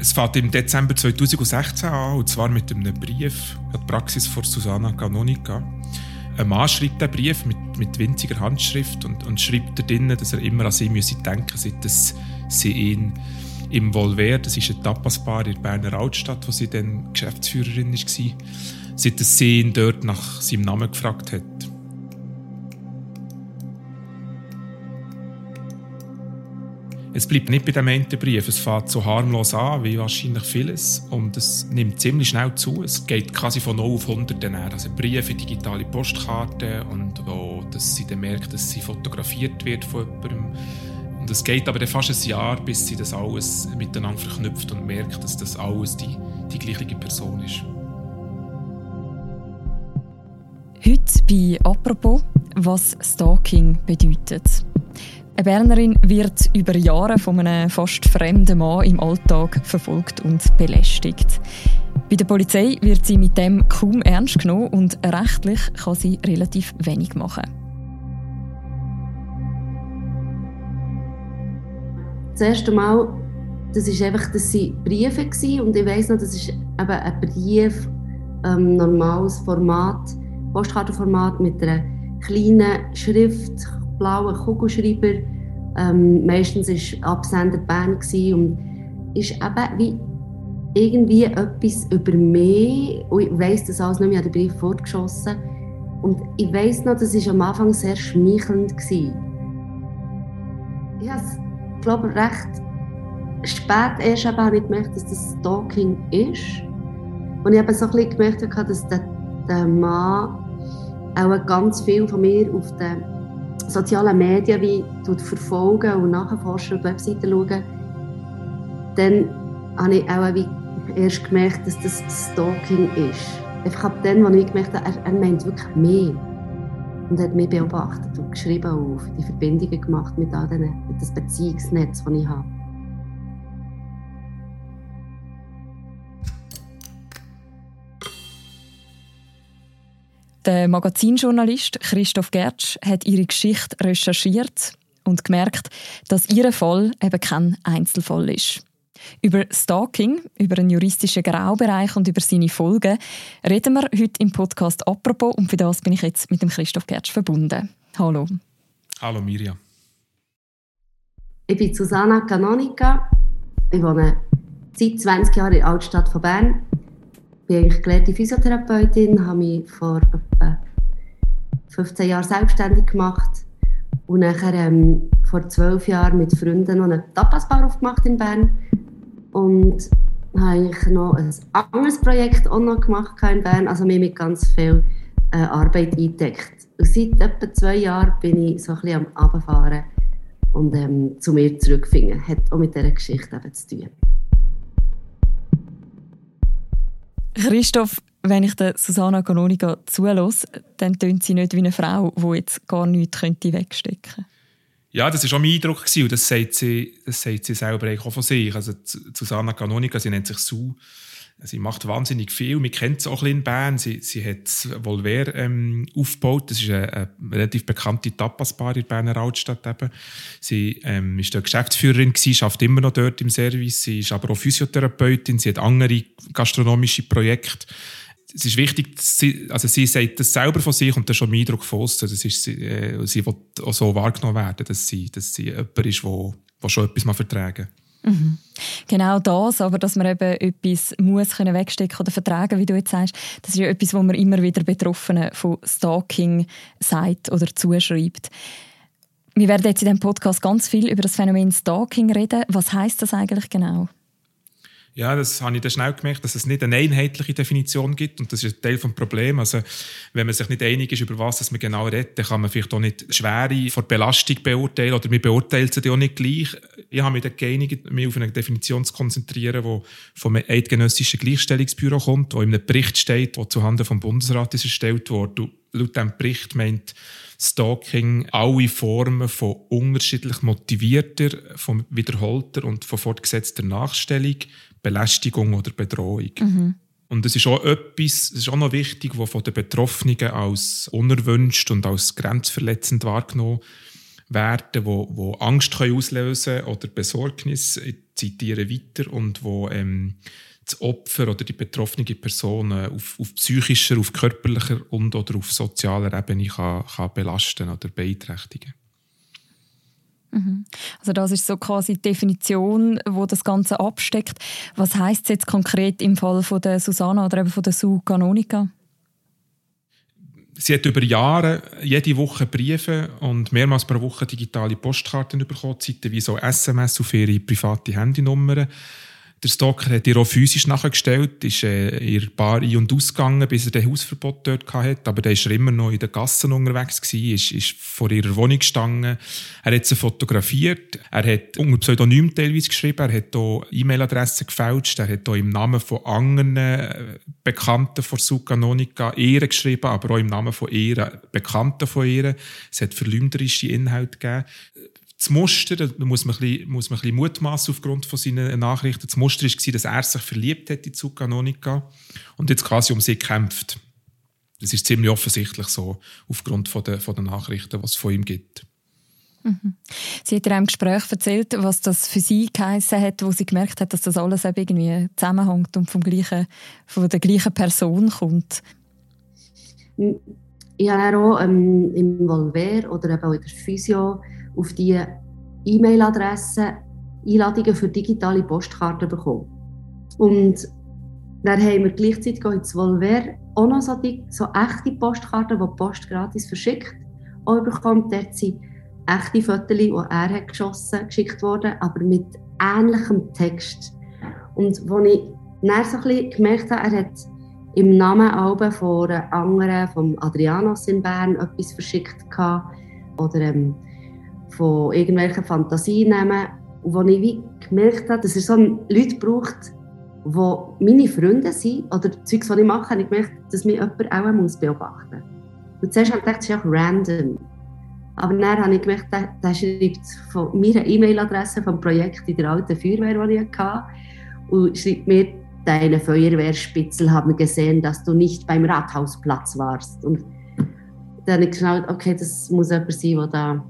Es fängt im Dezember 2016 an, und zwar mit einem Brief an die Praxis von Susanna Canonica. Ein Mann schreibt den Brief mit, mit winziger Handschrift und, und schreibt da drinnen, dass er immer an sie müsse denken seit dass sie ihn im Volver, das ist ein Tapasbar in der Berner Altstadt, wo sie dann Geschäftsführerin war, seit sie ihn dort nach seinem Namen gefragt hat. Es bleibt nicht bei dem einen Brief. Es fängt so harmlos an, wie wahrscheinlich vieles. Und es nimmt ziemlich schnell zu. Es geht quasi von 0 auf 100 dann Also Briefe, digitale Postkarten und wo dass sie dann merkt, dass sie fotografiert wird von jemandem. Und es geht aber dann fast ein Jahr, bis sie das alles miteinander verknüpft und merkt, dass das alles die, die gleiche Person ist. Heute bei «Apropos», was Stalking bedeutet. Eine Bernerin wird über Jahre von einem fast fremden Mann im Alltag verfolgt und belästigt. Bei der Polizei wird sie mit dem kaum ernst genommen und rechtlich kann sie relativ wenig machen. Das erste Mal, das ist einfach, das waren Briefe gewesen, und ich weiß noch, das ist eben ein Brief, ähm, normales Format, Postkartenformat mit einer kleinen Schrift, blauen Kugelschreiber. Ähm, meistens war Absender Bern und ist eben wie irgendwie etwas über mich. Und ich weiss das alles nicht mehr, ich habe den Brief fortgeschossen. Und ich weiss noch, das war am Anfang sehr schmeichelnd. Gewesen. Ich habe es, glaube recht spät erst habe ich gemerkt, dass das Stalking ist. Und ich habe so ein gemerkt, dass der, der Mann auch ganz viel von mir auf den sozialen Medien wie verfolgen und nachforschen und Webseiten schauen, dann habe ich auch wie erst gemerkt, dass das Stalking ist. Einfach ab dann, als ich gemerkt habe, er, er meint wirklich mehr. Und hat mich beobachtet und geschrieben auf die Verbindungen gemacht mit all denen, mit das Beziehungsnetz, das ich habe. Der Magazinjournalist Christoph Gertsch hat ihre Geschichte recherchiert und gemerkt, dass ihr Fall eben kein Einzelfall ist. Über Stalking, über einen juristischen Graubereich und über seine Folgen reden wir heute im Podcast «Apropos» und für das bin ich jetzt mit dem Christoph Gertsch verbunden. Hallo. Hallo Mirja. Ich bin Susanna Canonica. Ich wohne seit 20 Jahren in der Altstadt von Bern bin eigentlich gelernte Physiotherapeutin, habe mich vor etwa 15 Jahren selbstständig gemacht und nachher ähm, vor zwölf Jahren mit Freunden noch einen Tapasbar aufgemacht in Bern und habe ich noch ein anderes Projekt auch noch gemacht in Bern, also mir mit ganz viel äh, Arbeit eingedeckt. Und seit etwa zwei Jahren bin ich so ein bisschen am Abfahren und ähm, zu mir zurückfinden. Hat auch mit dieser Geschichte eben zu tun. Christoph, wenn ich der Susanna Canonica zulasse, dann tönt sie nicht wie eine Frau, die jetzt gar nichts könnte wegstecken könnte. Ja, das war auch mein Eindruck und das sagt sie, das sagt sie selber auch von sich. Also Susanna Canonica, sie nennt sich Sue, Sie macht wahnsinnig viel. Wir kennen sie auch in Bern. Sie, sie hat Volver ähm, aufgebaut. Das ist eine, eine relativ bekannte Tapasbar in Berner Altstadt. Eben. Sie ähm, ist dort Geschäftsführerin gewesen, arbeitet immer noch dort im Service. Sie ist aber auch Physiotherapeutin. Sie hat andere gastronomische Projekte. Es ist wichtig, sie, also sie sagt das selber von sich und das ist schon mein Eindruck von Das ist, sie, äh, sie will auch so wahrgenommen werden, dass sie, dass sie jemand ist, der schon etwas vertragen kann. Mhm. Genau das, aber dass man eben etwas muss können wegstecken oder vertragen, wie du jetzt sagst, das ist ja etwas, wo man immer wieder Betroffenen von Stalking sagt oder zuschreibt. Wir werden jetzt in diesem Podcast ganz viel über das Phänomen Stalking reden. Was heißt das eigentlich genau? Ja, das habe ich dann schnell gemerkt, dass es nicht eine einheitliche Definition gibt und das ist ein Teil des Problems. Also, wenn man sich nicht einig ist, über was man genau redet, dann kann man vielleicht auch nicht Schwere vor Belastung beurteilen oder man beurteilt sie auch nicht gleich. Ich habe mich dann geeinigt, mich auf eine Definition zu konzentrieren, die vom Eidgenössischen Gleichstellungsbüro kommt, wo in einem Bericht steht, der zuhanden vom Bundesrat ist erstellt wurde. Laut diesem Bericht meint Stalking alle Formen von unterschiedlich motivierter, von wiederholter und von fortgesetzter Nachstellung, Belästigung oder Bedrohung. Mhm. Und es ist auch etwas, es ist auch noch wichtig, was von den Betroffenen als unerwünscht und als grenzverletzend wahrgenommen werden, wo, wo Angst können auslösen oder Besorgnis. zitiere weiter, und wo ähm, das Opfer oder die betroffene Person auf, auf psychischer, auf körperlicher und oder auf sozialer Ebene kann, kann belasten oder beeinträchtigen. Mhm. Also das ist so quasi die Definition, wo das Ganze absteckt. Was heißt es jetzt konkret im Fall von der Susanna oder eben von der Su Canonica? Sie hat über Jahre jede Woche Briefe und mehrmals pro Woche digitale Postkarten bekommen, wie so SMS auf ihre private Handynummer. Der Stalker hat ihr auch physisch nachgestellt, ist äh, ihr Bar ein- und ausgegangen, bis er den Hausverbot dort hatte. Aber der war immer noch in den Gassen unterwegs, gewesen, ist, ist vor ihrer Wohnung gestanden. Er hat sie fotografiert, er hat unter Pseudonym teilweise geschrieben, er hat auch E-Mail-Adressen gefälscht, er hat auch im Namen von anderen äh, Bekannten von Sukanonika Ehren geschrieben, aber auch im Namen von Ehren Bekannten von ihr. Es hat verleumderische Inhalte gegeben das Muster, da muss man ein bisschen, muss man ein bisschen mutmaßen aufgrund von seinen Nachrichten, das Muster war, dass er sich verliebt hat in Zucanonica und jetzt quasi um sie kämpft. Das ist ziemlich offensichtlich so, aufgrund von der, von der Nachrichten, was es von ihm gibt. Mhm. Sie hat in einem Gespräch erzählt, was das für sie geheißen hat, wo sie gemerkt hat, dass das alles irgendwie zusammenhängt und vom gleichen, von der gleichen Person kommt. Ich habe auch ähm, im Volver oder eben auch in der Physio auf die E-Mail-Adresse Einladungen für digitale Postkarten bekommen. Und dann haben wir gleichzeitig auch ins Volver auch noch so, die, so echte Postkarten, die die Post gratis verschickt, auch bekommen. Dort sind echte Fotos, die er hat geschossen geschickt worden, aber mit ähnlichem Text. Und wo ich dann so ein bisschen gemerkt habe, er hat im Namen Alben von anderen, vom Adrianos in Bern, etwas verschickt gehabt, oder ähm, von irgendwelchen Fantasien nehmen. Und wo ich wie gemerkt habe, dass er so Leute braucht, die meine Freunde sind oder Zeugs, die ich mache, habe ich gemerkt, dass mich jemand auch muss beobachten muss. Und zuerst habe ich gedacht, das ist auch random. Aber dann habe ich gemerkt, der, der schreibt von meiner E-Mail-Adresse vom Projekt in der alten Feuerwehr, die ich hatte, und schreibt mir, deine Feuerwehrspitzel haben gesehen, dass du nicht beim Rathausplatz warst. Und dann habe ich geschaut, okay, das muss jemand sein, der da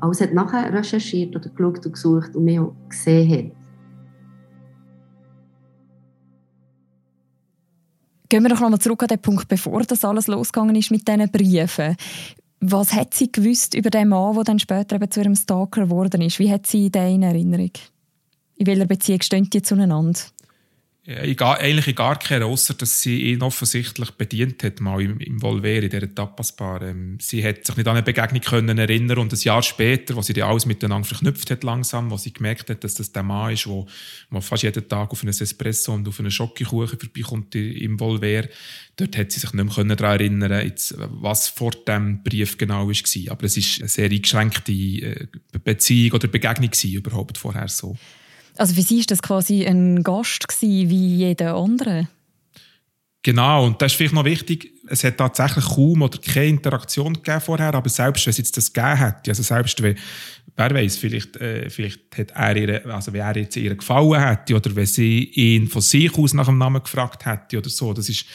alles hat nachher recherchiert oder geschaut und gesucht und mich auch gesehen hat. Gehen wir doch nochmal zurück an den Punkt, bevor das alles losgegangen ist mit diesen Briefen. Was hat sie gewusst über den Mann, der dann später eben zu ihrem Stalker geworden ist? Wie hat sie den in Erinnerung? In welcher Beziehung stehen die zueinander? Eigentlich in gar keiner, außer dass sie ihn offensichtlich bedient hat, mal im, im Volver, in dieser Tapasbar. Ähm, sie hat sich nicht an eine Begegnung können erinnern und ein Jahr später, wo sie die alles miteinander verknüpft hat langsam, wo sie gemerkt hat, dass das der Mann ist, wo man fast jeden Tag auf einen Espresso und auf einen Schokokuchen vorbeikommt im Volver, dort hat sie sich nicht mehr daran erinnern jetzt, was vor dem Brief genau war. Aber es ist eine sehr eingeschränkte äh, Beziehung oder Begegnung überhaupt vorher so. Also für sie war das quasi ein Gast wie jeder andere? Genau, und das ist vielleicht noch wichtig, es hat tatsächlich kaum oder keine Interaktion gegeben vorher, aber selbst wenn es jetzt das gegeben hätte, also selbst wenn, wer weiß, vielleicht, äh, vielleicht hat er ihr, also wenn er jetzt ihr gefallen hätte oder wenn sie ihn von sich aus nach dem Namen gefragt hätte oder so, das ist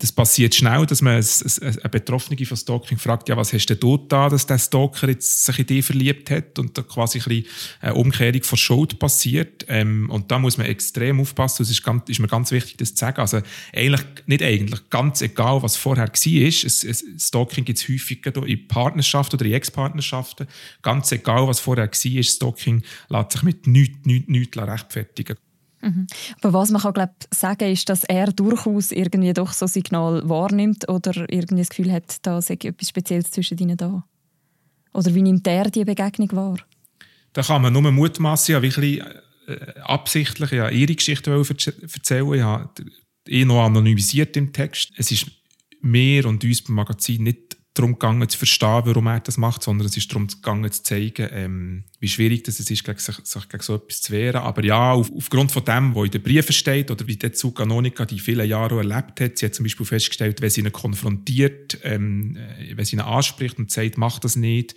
das passiert schnell, dass man eine Betroffene von Stalking fragt, ja, was hast denn du da, dass der Stalker jetzt sich in dich verliebt hat und da quasi ein eine Umkehrung von Schuld passiert. Ähm, und da muss man extrem aufpassen. Es ist, ganz, ist mir ganz wichtig, das zu sagen. Also eigentlich, nicht eigentlich, ganz egal, was vorher war, es, Stalking gibt es häufig in Partnerschaften oder in Ex-Partnerschaften. Ganz egal, was vorher war, Stalking lässt sich mit nichts, nichts, nichts rechtfertigen. Mhm. Aber was man kann, glaub, sagen ist, dass er durchaus irgendwie doch so Signal wahrnimmt oder irgendwie das Gefühl hat, da sei etwas Spezielles zwischen ihnen da. Oder wie nimmt er die Begegnung wahr? Da kann man nur mutmaßen, ja, wirklich äh, absichtlich ja, ihre Geschichte erzählen. Ich habe eh noch anonymisiert im Text. Es ist mir und uns beim Magazin nicht darum gegangen, zu verstehen, warum er das macht, sondern es ist darum gegangen, zu zeigen, ähm, wie schwierig das ist, sich, sich, gegen so etwas zu wehren. Aber ja, auf, aufgrund von dem, was in den Briefen steht, oder wie der Zuganonika die viele Jahre erlebt hat, sie hat zum Beispiel festgestellt, wenn sie ihn konfrontiert, ähm, äh, wenn sie ihn anspricht und sagt, mach das nicht,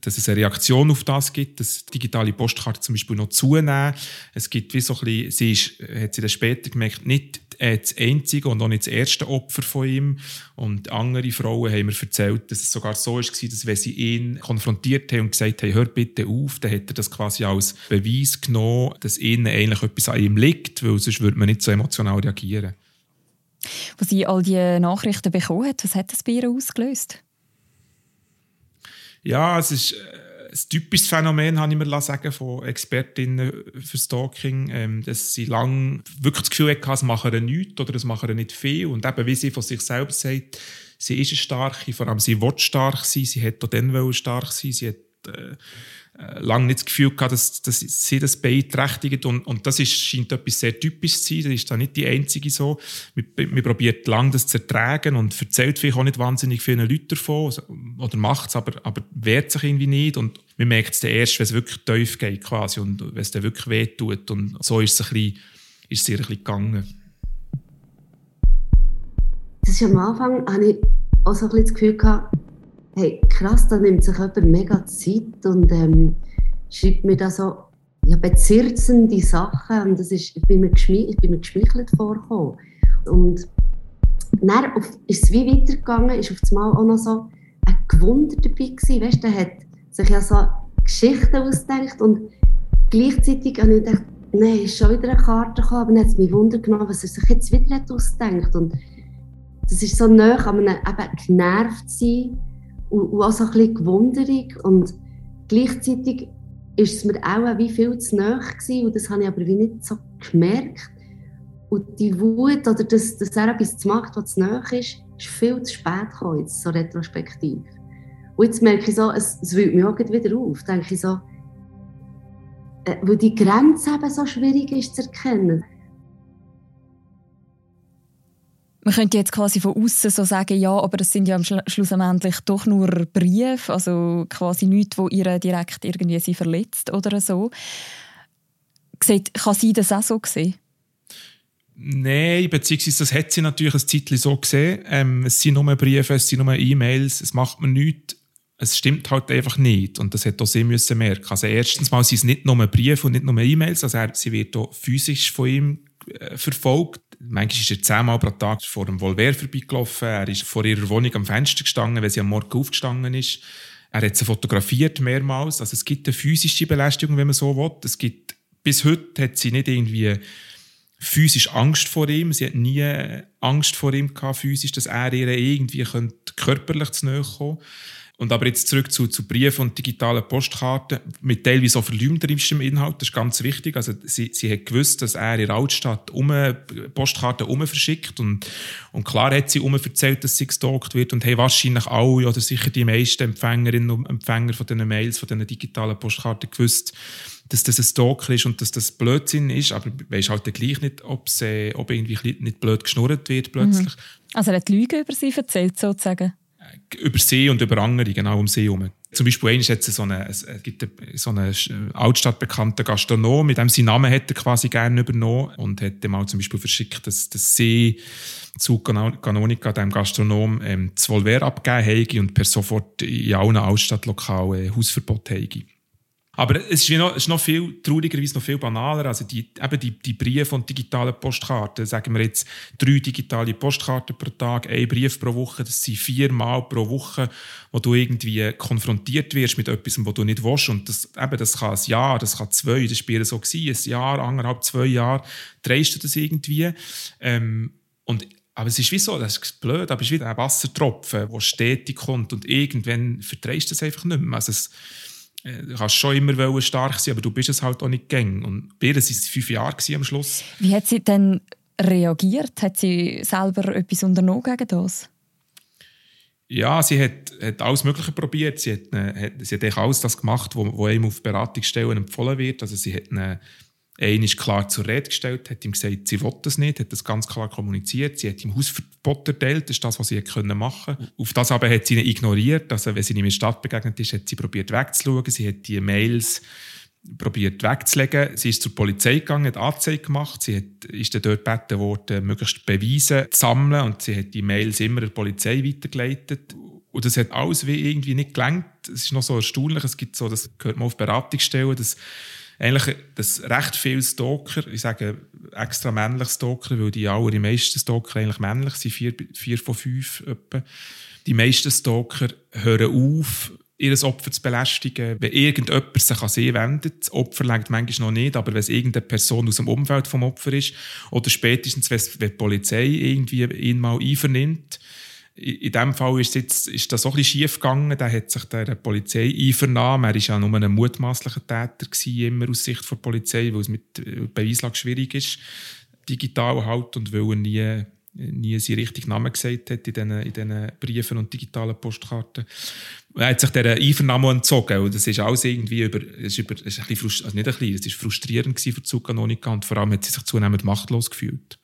dass es eine Reaktion auf das gibt, dass digitale Postkarte zum Beispiel noch zunehmen. Es gibt wie so ein bisschen, sie ist, hat sie dann später gemerkt, nicht äh, das einzige und auch nicht das erste Opfer von ihm. Und andere Frauen haben mir erzählt, dass es sogar so war, dass wenn sie ihn konfrontiert haben und gesagt haben, hör bitte auf, dann hat er das quasi als Beweis genommen, dass ihnen eigentlich etwas an ihm liegt, weil sonst würde man nicht so emotional reagieren. Als sie all diese Nachrichten bekommen hat, was hat das bei ihr ausgelöst? Ja, es ist ein typisches Phänomen, habe ich mir sagen von Expertinnen für Stalking, ähm, dass sie lange wirklich das Gefühl hatten, es machen nichts oder es machen nicht viel. Und eben, wie sie von sich selbst sagt, sie ist eine starke, vor allem sie will stark sein, sie hätte auch dann stark sein, sie hat äh, lange nicht das Gefühl gehabt, dass, dass sie das beeinträchtigt. Und, und das ist, scheint etwas sehr typisches zu sein, das ist da nicht die einzige so. Wir probiert lange das zu ertragen und erzählt vielleicht auch nicht wahnsinnig vielen Leuten davon. Oder macht es, aber, aber wehrt sich irgendwie nicht. Und man merkt es dann erst, wenn es wirklich tief geht quasi und wenn es dann wirklich wehtut. Und so ist es ein ein bisschen gegangen. Das ist am Anfang, habe ich auch so ein bisschen das Gefühl gehabt, hey, krass, da nimmt sich jemand mega Zeit und ähm, schreibt mir da so ja, bezirzende Sachen und das ist, ich bin mir, ich bin mir geschmeichelt vorgekommen. Und dann auf, ist es wie weitergegangen, ist auf einmal auch noch so ein Gewunder dabei gewesen, weißt, der hat sich ja so Geschichten ausgedacht und gleichzeitig habe ich gedacht, nein, ist schon wieder eine Karte gekommen, aber dann hat es mich Wunder genommen, was er sich jetzt wieder ausgedacht und das ist so nah an einem eben genervt sein und, und auch so ein bisschen Gewunderung und gleichzeitig ist es mir auch wie viel zu nahe gewesen, und das habe ich aber wie nicht so gemerkt. Und die Wut oder das, dass er etwas macht, was zu nahe ist, ist viel zu spät gekommen, jetzt so retrospektiv. Und jetzt merke ich so, es, es wühlt mich auch wieder auf, denke ich so, äh, weil die Grenze eben so schwierig ist zu erkennen. Man könnte jetzt quasi von außen so sagen, ja, aber das sind ja am schlussendlich doch nur Briefe, also quasi nichts, wo ihr direkt irgendwie sie verletzt oder so. Sieht, kann sie das auch so sehen? Nein, beziehungsweise das hat sie natürlich ein Zeitchen so gesehen. Ähm, es sind nur Briefe, es sind nur E-Mails, es macht mir nichts. Es stimmt halt einfach nicht. Und das hätte auch sie müssen merken. Also erstens mal sind es nicht nur Briefe und nicht nur E-Mails, also sie wird auch physisch von ihm äh, verfolgt. Manchmal ist er zehnmal pro Tag vor dem Volver vorbeigelaufen. Er ist vor ihrer Wohnung am Fenster gestanden, wenn sie am Morgen aufgestanden ist. Er hat sie fotografiert mehrmals. Also es gibt eine physische Belästigung, wenn man so will. Es gibt, bis heute hat sie nicht irgendwie physisch Angst vor ihm. Sie hat nie Angst vor ihm gehabt, physisch, dass er ihr irgendwie körperlich zu nahe kommen könnte. Und aber jetzt zurück zu, zu Briefen und digitalen Postkarten mit teilweise auch verleumderischem Inhalt, das ist ganz wichtig. Also sie, sie hat gewusst, dass er in der Altstadt um Postkarten um verschickt und, und klar hat sie um erzählt, dass sie gestalkt wird und haben wahrscheinlich alle oder sicher die meisten Empfängerinnen und Empfänger von diesen Mails, von diesen digitalen Postkarten gewusst, dass das ein Stalker ist und dass das Blödsinn ist, aber weisst halt gleich nicht, äh, ob irgendwie nicht blöd geschnurrt wird plötzlich. Mhm. Also er hat Lügen über sie erzählt sozusagen? über See und über andere, genau um See herum. Zum Beispiel einmal hat es so eine, es gibt so einen altstadtbekannten Gastronom, mit dem seinen Namen hätte er quasi gerne übernommen und hätte mal zum Beispiel verschickt, dass das See zu Canonica, dem Gastronom, ähm, das Volver abgegeben hätte und per sofort in allen Altstadtlokalen Hausverbot hätte. Aber es ist, noch, ist noch viel, traurigerweise noch viel banaler. Also die, eben die, die Briefe und digitalen Postkarten, sagen wir jetzt drei digitale Postkarten pro Tag, ein Brief pro Woche, das sind viermal pro Woche, wo du irgendwie konfrontiert wirst mit etwas, was du nicht willst. Und das, eben, das kann ein Jahr, das kann zwei, das war so gewesen, ein Jahr, anderthalb, zwei Jahre, drehst du das irgendwie. Ähm, und aber es ist wie so, das ist blöd, aber es ist wie ein Wassertropfen, der stetig kommt und irgendwann verdrehst du es einfach nicht mehr. Also es, du kannst schon immer stark sein, aber du bist es halt auch nicht gäng. Und bei ihr waren es fünf Jahre am Schluss. Wie hat sie denn reagiert? Hat sie selber etwas unternommen gegen das? Ja, sie hat, hat alles Mögliche probiert. Sie hat, hat, sie hat alles das gemacht, was ihm auf Beratungsstellen empfohlen wird. Also sie hat eine einer ist klar zur Rede gestellt, hat ihm gesagt, sie will das nicht, hat das ganz klar kommuniziert. Sie hat ihm Hausverbot erteilt, das ist das, was sie können machen konnte. Auf das aber hat sie ihn ignoriert. Also, wenn sie ihm in der Stadt begegnet ist, hat sie probiert wegzuschauen. Sie hat die Mails probiert wegzulegen. Sie ist zur Polizei gegangen, hat Anzeige gemacht. Sie hat, ist dort gebeten worden, möglichst Beweise zu sammeln und sie hat die Mails immer der Polizei weitergeleitet. Und das hat alles wie irgendwie nicht gelangt. Es ist noch so erstaunlich. Es gibt so, das gehört man auf Beratungsstellen, dass eigentlich, dass recht viele Stalker, ich sage extra männliche Stalker, weil die allermeisten Stalker eigentlich männlich sind, vier, vier von fünf etwa. Die meisten Stalker hören auf, ihr Opfer zu belästigen. Wenn irgendjemand sich an sie wendet, das Opfer lenkt manchmal noch nicht, aber wenn es irgendeine Person aus dem Umfeld vom Opfer ist, oder spätestens, wenn die Polizei irgendwie ihn mal einvernimmt, in diesem Fall ist, jetzt, ist das auch ein bisschen schief gegangen. Da hat sich der Polizei einvernommen. Er war ja nur ein mutmaßlicher Täter, gewesen, immer aus Sicht der Polizei, weil es mit äh, Beweislage schwierig ist, digital halt, und weil er nie nie seinen richtigen Namen gesagt hat in diesen, in diesen Briefen und digitalen Postkarten. Er hat sich dieser Einvernahme entzogen. Und das ist alles irgendwie über, ist über, ist ein bisschen, also nicht ein bisschen, es ist frustrierend für die Zucanonika und vor allem hat sie sich zunehmend machtlos gefühlt.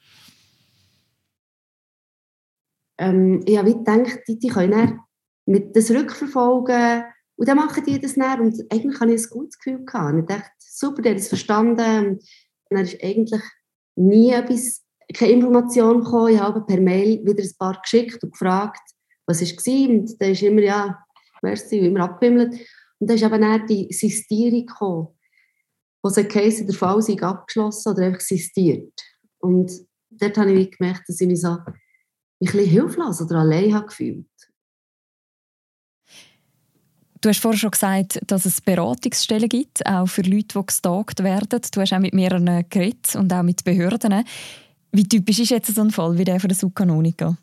Ähm, ich habe gedacht, die, die können dann mit das rückverfolgen und dann machen die das dann und eigentlich habe ich ein gutes Gefühl gehabt. Ich dachte, super, der hat es verstanden und dann ist eigentlich nie etwas keine Information gekommen. Ich habe per Mail wieder ein paar geschickt und gefragt, was war. Und dann ist immer, ja, merci, immer abgewimmelt. Und dann ist aber dann die Sistierung gekommen, wo sie geheißen, der Fall sei abgeschlossen oder einfach sistiert. Und dort habe ich gemerkt, dass ich mich so ein bisschen hilflos oder allein habe gefühlt. Du hast vorhin schon gesagt, dass es Beratungsstellen gibt, auch für Leute, die gestalkt werden. Du hast auch mit mehreren geredet und auch mit Behörden. Wie typisch ist jetzt so ein Fall wie der von der Subkanonika?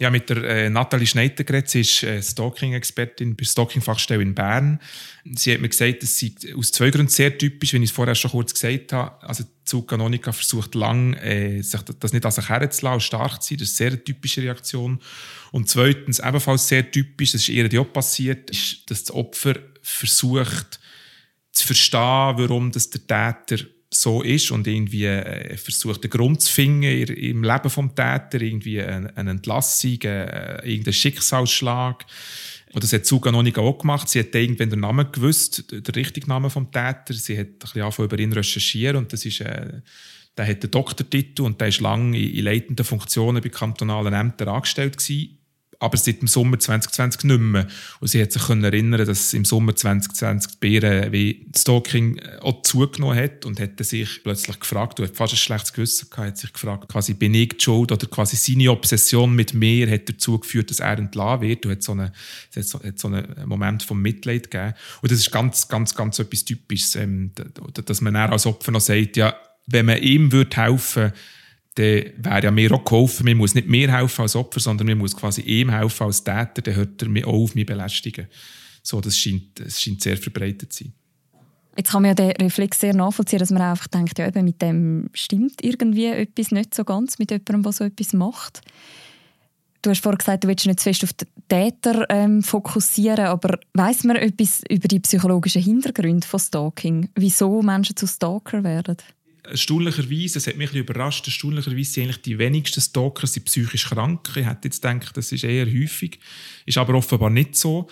Ja, mit der äh, Nathalie Schneider geredet. Sie ist äh, Stalking-Expertin bei Stalking-Fachstelle in Bern. Sie hat mir gesagt, dass sie aus zwei Gründen sehr typisch, wie ich es vorher schon kurz gesagt habe. Also die Subkanonika versucht lang, äh, sich das nicht an sich herzulassen, stark zu sein. Das ist eine sehr typische Reaktion. Und zweitens, ebenfalls sehr typisch, das ist ihr auch passiert, ist, dass das Opfer versucht zu verstehen, warum das der Täter so ist und irgendwie äh, versucht, den Grund zu finden im Leben vom Täter, irgendwie eine, Entlassung, äh, irgendeinen Schicksalsschlag. Und das hat Suga noch nicht auch gemacht. Sie hat irgendwann den Namen gewusst, den richtigen Namen vom Täter. Sie hat ein bisschen angefangen, über ihn recherchieren und das ist, äh, der hat den Doktortitel und der ist lange in, in leitenden Funktionen bei kantonalen Ämtern angestellt gewesen aber seit dem Sommer 2020 nicht mehr. Und sie hat sich erinnern, dass im Sommer 2020 die Bären wie Stalking äh, auch zugenommen hat und hätte sich plötzlich gefragt, du hast fast ein schlechtes Gewissen gehabt, hat sich gefragt, quasi bin ich die Schuld oder quasi seine Obsession mit mir hat dazu geführt, dass er entlassen wird. Du hat so einen, hat so, hat so einen Moment von Mitleid gegeben. Und das ist ganz, ganz, ganz etwas Typisches, ähm, dass man dann als Opfer noch sagt, ja, wenn man ihm würde helfen würde, dann wäre ja mir auch geholfen. Man muss nicht mir helfen als Opfer, sondern man muss quasi ihm helfen als Täter, dann hört er mich auch auf mich belästigen. So, das scheint, das scheint sehr verbreitet zu sein. Jetzt kann man ja den Reflex sehr nachvollziehen, dass man einfach denkt, ja, eben mit dem stimmt irgendwie etwas nicht so ganz, mit jemandem, der so etwas macht. Du hast vorhin gesagt, du willst nicht zu fest auf den Täter ähm, fokussieren, aber weiß man etwas über die psychologischen Hintergründe von Stalking? Wieso Menschen zu Stalker werden? Erstaunlicherweise, es hat mich ein überrascht, erstaunlicherweise sind eigentlich die wenigsten Stalker sind psychisch krank. Ich hätte jetzt gedacht, das ist eher häufig, ist aber offenbar nicht so.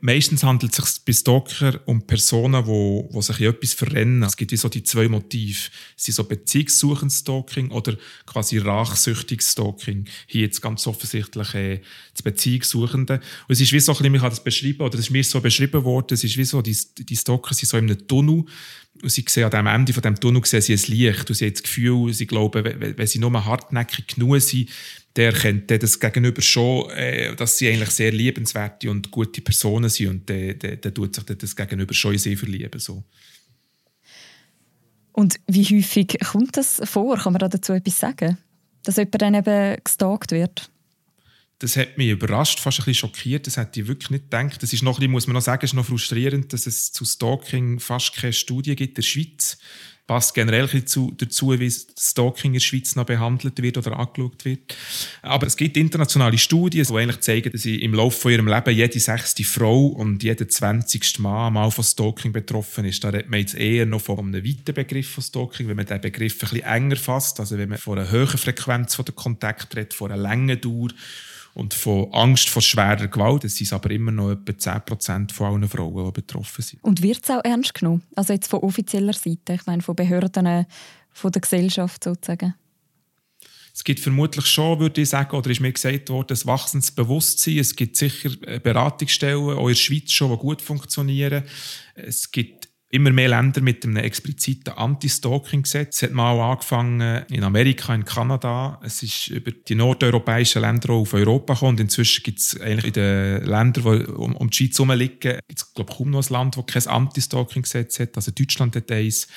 Meistens handelt es sich bei Stalker um Personen, die wo, sich etwas verrennen. Es gibt wie so die zwei Motive. Es sind so beziehungssuchendes Stalking oder quasi rachsüchtiges Stalking. Hier jetzt ganz offensichtlich äh, das Beziehungssuchende. Und es ist wie so ich habe das beschrieben, oder es ist mir so beschrieben worden, es ist wie so, die, die Stalker sind so in einem Tunnel sie sehen an dem Ende von dem Tunnel sehen sie ein Licht und sie haben das Gefühl, sie glauben, wenn sie nur hartnäckig genug sind, der kennt das Gegenüber schon, äh, dass sie eigentlich sehr liebenswerte und gute Personen sind und der, der, der tut sich das Gegenüber schon in sie verlieben. So. Und wie häufig kommt das vor? Kann man dazu etwas sagen? Dass jemand dann eben gestalkt wird? Das hat mich überrascht, fast ein bisschen schockiert. Das hätte ich wirklich nicht gedacht. Das ist noch muss man noch sagen, ist noch frustrierend, dass es zu Stalking fast keine Studie gibt in der Schweiz. Passt generell dazu, wie Stalking in der Schweiz noch behandelt wird oder angeschaut wird. Aber es gibt internationale Studien, die eigentlich zeigen, dass im Laufe von ihrem Leben jede sechste Frau und jeder zwanzigste Mann mal von Stalking betroffen ist. Da redet man jetzt eher noch von einem weiten Begriff von Stalking, wenn man den Begriff ein bisschen enger fasst. Also wenn man von einer höheren Frequenz von der Kontakt redet, von einer langen Dauer und von Angst vor schwerer Gewalt. Es sind aber immer noch etwa 10% von allen Frauen, die betroffen sind. Und wird es auch ernst genommen? Also jetzt von offizieller Seite, ich meine von Behörden, von der Gesellschaft sozusagen? Es gibt vermutlich schon, würde ich sagen, oder ist mir gesagt worden, ein wachsendes Bewusstsein. Es gibt sicher Beratungsstellen, auch in der Schweiz schon, die gut funktionieren. Es gibt immer mehr Länder mit einem expliziten Anti-Stalking-Gesetz. Es hat mal angefangen in Amerika, in Kanada. Es ist über die nordeuropäischen Länder auf Europa gekommen. Und inzwischen gibt es eigentlich in den Ländern, die um, um die Schweiz herum liegen, gibt es, glaube ich, kaum noch ein Land, das kein Anti-Stalking-Gesetz hat. Also Deutschland hat eins,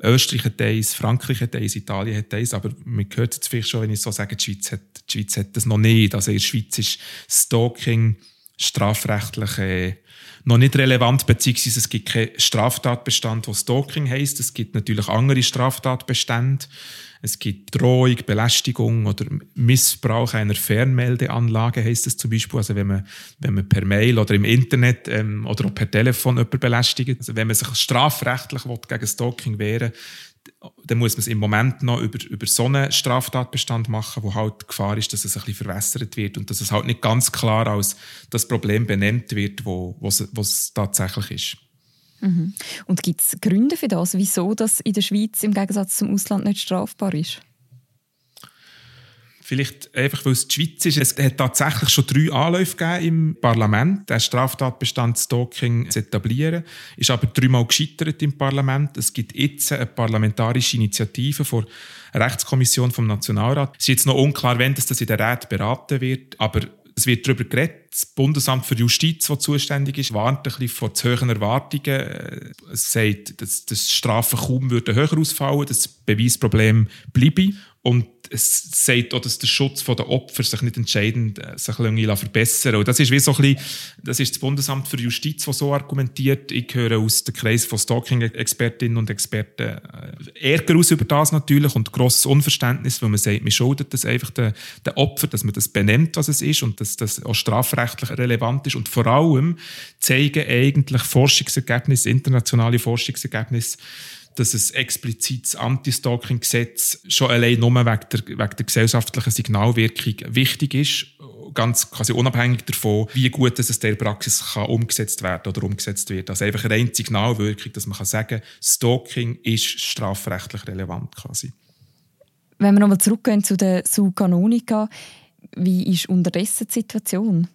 Österreich hat eins, Frankreich hat eins, Italien hat eins. Aber man hört jetzt vielleicht schon, wenn ich so sage, die Schweiz hat, die Schweiz hat das noch nicht. Also in der Schweiz ist Stalking strafrechtlich äh, noch nicht relevant, beziehungsweise es gibt keinen Straftatbestand, der Stalking heisst. Es gibt natürlich andere Straftatbestände. Es gibt Drohung, Belästigung oder Missbrauch einer Fernmeldeanlage, heisst es zum Beispiel. Also wenn man, wenn man per Mail oder im Internet ähm, oder auch per Telefon jemanden belästigt. Also wenn man sich strafrechtlich gegen Stalking wehren dann muss man es im Moment noch über, über so einen Straftatbestand machen, wo halt die Gefahr ist, dass es ein bisschen verwässert wird und dass es halt nicht ganz klar als das Problem benannt wird, wo, es tatsächlich ist. Mhm. Und gibt es Gründe für das, wieso das in der Schweiz im Gegensatz zum Ausland nicht strafbar ist? Vielleicht einfach, weil es die Schweiz ist. Es hat tatsächlich schon drei Anläufe gegeben im Parlament, den Straftatbestand Stalking zu etablieren. Ist aber dreimal gescheitert im Parlament. Es gibt jetzt eine parlamentarische Initiative vor Rechtskommission vom Nationalrat. Es ist jetzt noch unklar, wenn das in der Rat beraten wird, aber es wird darüber geredet. Das Bundesamt für Justiz, das zuständig ist, warnt ein bisschen vor zu hohen Erwartungen. Es sagt, dass, dass Strafen kaum würden höher ausfallen, das Beweisproblem bleibe. Und es sagt auch, dass der Schutz der Opfer sich nicht entscheidend äh, sich verbessern Und das ist wie so ein bisschen, das ist das Bundesamt für Justiz, das so argumentiert. Ich höre aus dem Kreis von Stalking-Expertinnen und Experten äh, Ärger aus über das natürlich und grosses Unverständnis, weil man sagt, man schuldet das einfach den, den Opfer, dass man das benennt, was es ist und dass das auch strafrechtlich relevant ist. Und vor allem zeigen eigentlich Forschungsergebnisse, internationale Forschungsergebnisse, dass ein explizites Anti-Stalking-Gesetz schon allein nur wegen der, wegen der gesellschaftlichen Signalwirkung wichtig ist, ganz quasi unabhängig davon, wie gut es in der Praxis kann umgesetzt werden oder umgesetzt wird. Also einfach reine Signalwirkung, dass man kann sagen Stalking ist strafrechtlich relevant quasi. Wenn wir nochmal zurückgehen zu der Su Canonica, wie ist unterdessen die Situation?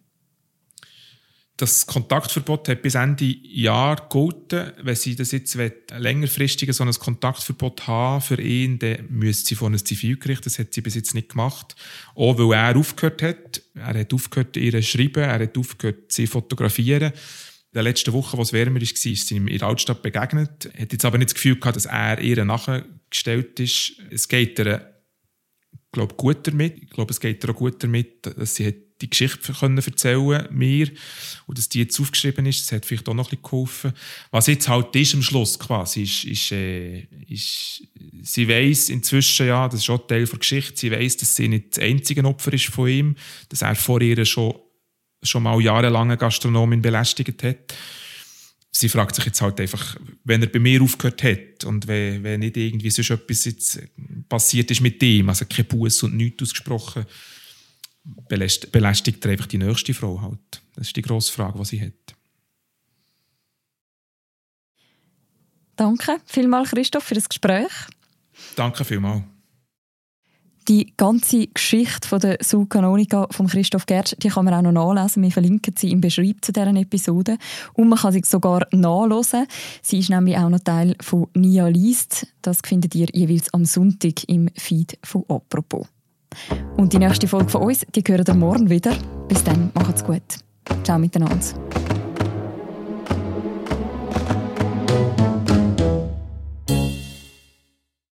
Das Kontaktverbot hat bis Ende Jahr gegolten. Wenn sie das jetzt längerfristig so ein Kontaktverbot haben für ihn, dann müsste sie vor ein Zivilgericht. Das hat sie bis jetzt nicht gemacht. Auch weil er aufgehört hat. Er hat aufgehört, ihr zu schreiben. Er hat aufgehört, sie zu fotografieren. In der letzten Woche, als es wärmer war, ist sie ihm in der Altstadt begegnet. Er hat jetzt aber nicht das Gefühl gehabt, dass er ihr nachgestellt ist. Es geht ihr, glaube gut damit. Ich glaube, es geht ihr auch gut damit, dass sie hat die Geschichte können erzählen mir und dass die jetzt aufgeschrieben ist, das hat vielleicht auch noch ein bisschen geholfen. Was jetzt halt ist am Schluss quasi, ist, ist, äh, ist sie weiß inzwischen, ja, das ist auch Teil der Geschichte, sie weiß, dass sie nicht das einzige Opfer ist von ihm, dass er vor ihr schon, schon mal jahrelang eine Gastronomin belästigt hat. Sie fragt sich jetzt halt einfach, wenn er bei mir aufgehört hat und wenn, wenn nicht irgendwie sonst etwas jetzt passiert ist mit ihm, also kein Buß und nichts ausgesprochen, belästigt er einfach die nächste Frau halt. Das ist die grosse Frage, die sie hat. Danke vielmals, Christoph, für das Gespräch. Danke vielmals. Die ganze Geschichte von der Sul Canonica von Christoph Gertsch, die kann man auch noch nachlesen. Wir verlinken sie im Beschreib zu deren Episode. Und man kann sie sogar nachlesen. Sie ist nämlich auch noch Teil von Nia Liest. Das findet ihr jeweils am Sonntag im Feed von Apropos. Und die nächste Folge von uns, die hören morgen wieder. Bis dann, macht's gut. Ciao miteinander.